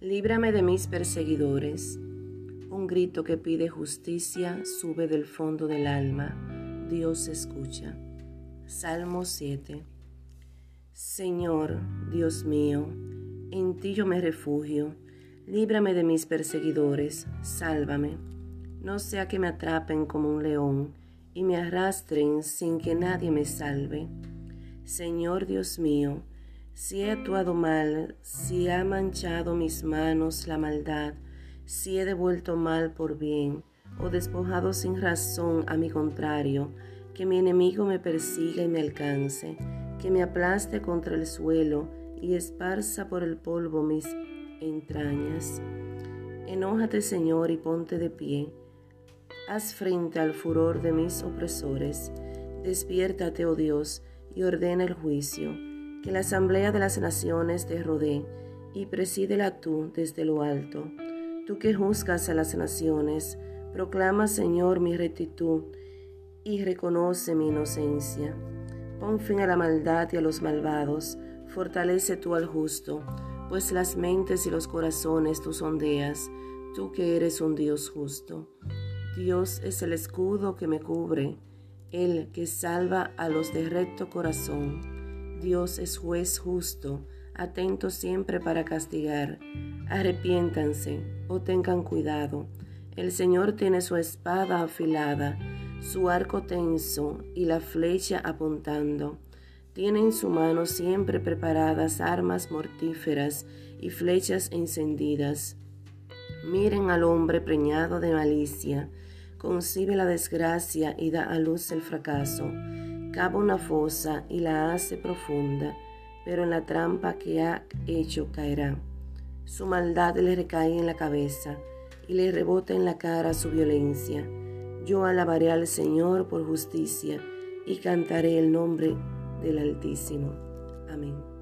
Líbrame de mis perseguidores. Un grito que pide justicia sube del fondo del alma. Dios escucha. Salmo 7. Señor, Dios mío, en ti yo me refugio. Líbrame de mis perseguidores, sálvame. No sea que me atrapen como un león y me arrastren sin que nadie me salve. Señor Dios mío, si he actuado mal, si ha manchado mis manos la maldad, si he devuelto mal por bien, o despojado sin razón a mi contrario, que mi enemigo me persiga y me alcance, que me aplaste contra el suelo y esparza por el polvo mis entrañas. Enójate, Señor, y ponte de pie. Haz frente al furor de mis opresores. Despiértate, oh Dios, y ordena el juicio que la asamblea de las naciones te rodee y presídela tú desde lo alto. Tú que juzgas a las naciones, proclama, Señor, mi rectitud y reconoce mi inocencia. Pon fin a la maldad y a los malvados, fortalece tú al justo, pues las mentes y los corazones tú sondeas, tú que eres un Dios justo. Dios es el escudo que me cubre, el que salva a los de recto corazón. Dios es juez justo, atento siempre para castigar. Arrepiéntanse o tengan cuidado. El Señor tiene su espada afilada, su arco tenso y la flecha apuntando. Tiene en su mano siempre preparadas armas mortíferas y flechas encendidas. Miren al hombre preñado de malicia, concibe la desgracia y da a luz el fracaso cava una fosa y la hace profunda, pero en la trampa que ha hecho caerá. Su maldad le recae en la cabeza y le rebota en la cara su violencia. Yo alabaré al Señor por justicia y cantaré el nombre del Altísimo. Amén.